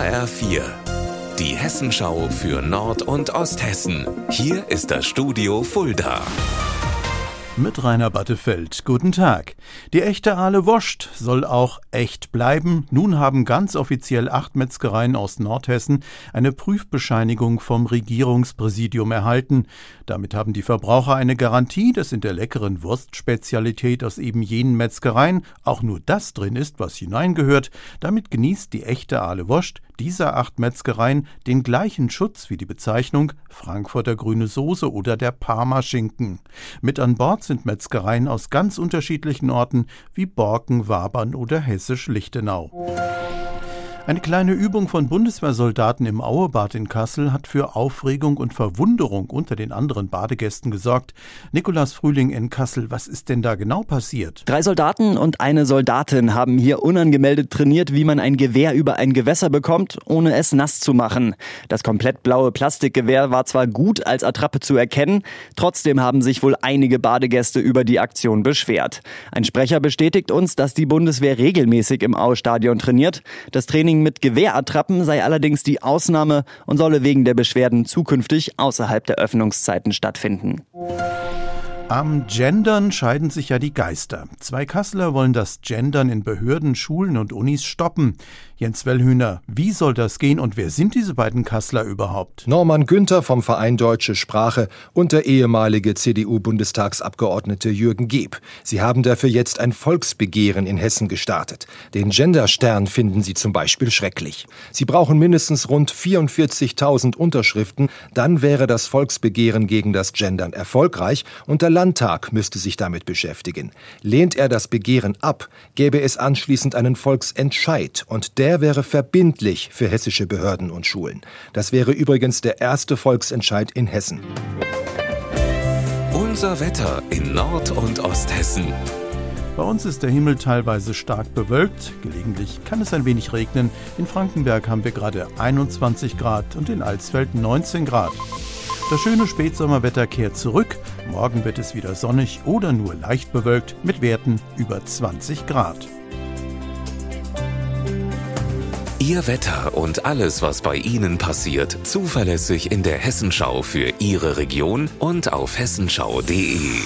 HR4, die Hessenschau für Nord- und Osthessen. Hier ist das Studio Fulda mit Rainer Battefeld. Guten Tag. Die echte Aale Woscht soll auch echt bleiben. Nun haben ganz offiziell acht Metzgereien aus Nordhessen eine Prüfbescheinigung vom Regierungspräsidium erhalten. Damit haben die Verbraucher eine Garantie, dass in der leckeren Wurstspezialität aus eben jenen Metzgereien auch nur das drin ist, was hineingehört. Damit genießt die echte Aale Woscht dieser acht Metzgereien den gleichen Schutz wie die Bezeichnung Frankfurter grüne Soße oder der Parma Schinken. Mit an Bord sind Metzgereien aus ganz unterschiedlichen Orten wie Borken, Wabern oder Hessisch-Lichtenau. Eine kleine Übung von Bundeswehrsoldaten im Auebad in Kassel hat für Aufregung und Verwunderung unter den anderen Badegästen gesorgt. Nikolaus Frühling in Kassel, was ist denn da genau passiert? Drei Soldaten und eine Soldatin haben hier unangemeldet trainiert, wie man ein Gewehr über ein Gewässer bekommt, ohne es nass zu machen. Das komplett blaue Plastikgewehr war zwar gut als Attrappe zu erkennen, trotzdem haben sich wohl einige Badegäste über die Aktion beschwert. Ein Sprecher bestätigt uns, dass die Bundeswehr regelmäßig im Aue-Stadion trainiert. Das Training Training mit Gewehrattrappen sei allerdings die Ausnahme und solle wegen der Beschwerden zukünftig außerhalb der Öffnungszeiten stattfinden. Am Gendern scheiden sich ja die Geister. Zwei Kasseler wollen das Gendern in Behörden, Schulen und Unis stoppen. Jens Wellhühner, wie soll das gehen und wer sind diese beiden Kasseler überhaupt? Norman Günther vom Verein Deutsche Sprache und der ehemalige CDU-Bundestagsabgeordnete Jürgen Geb. Sie haben dafür jetzt ein Volksbegehren in Hessen gestartet. Den Genderstern finden sie zum Beispiel schrecklich. Sie brauchen mindestens rund 44.000 Unterschriften, dann wäre das Volksbegehren gegen das Gendern erfolgreich und der Landtag müsste sich damit beschäftigen. Lehnt er das Begehren ab, gäbe es anschließend einen Volksentscheid und der der wäre verbindlich für hessische Behörden und Schulen. Das wäre übrigens der erste Volksentscheid in Hessen. Unser Wetter in Nord- und Osthessen. Bei uns ist der Himmel teilweise stark bewölkt, gelegentlich kann es ein wenig regnen. In Frankenberg haben wir gerade 21 Grad und in Alsfeld 19 Grad. Das schöne Spätsommerwetter kehrt zurück. Morgen wird es wieder sonnig oder nur leicht bewölkt mit Werten über 20 Grad. Ihr Wetter und alles, was bei Ihnen passiert, zuverlässig in der Hessenschau für Ihre Region und auf hessenschau.de.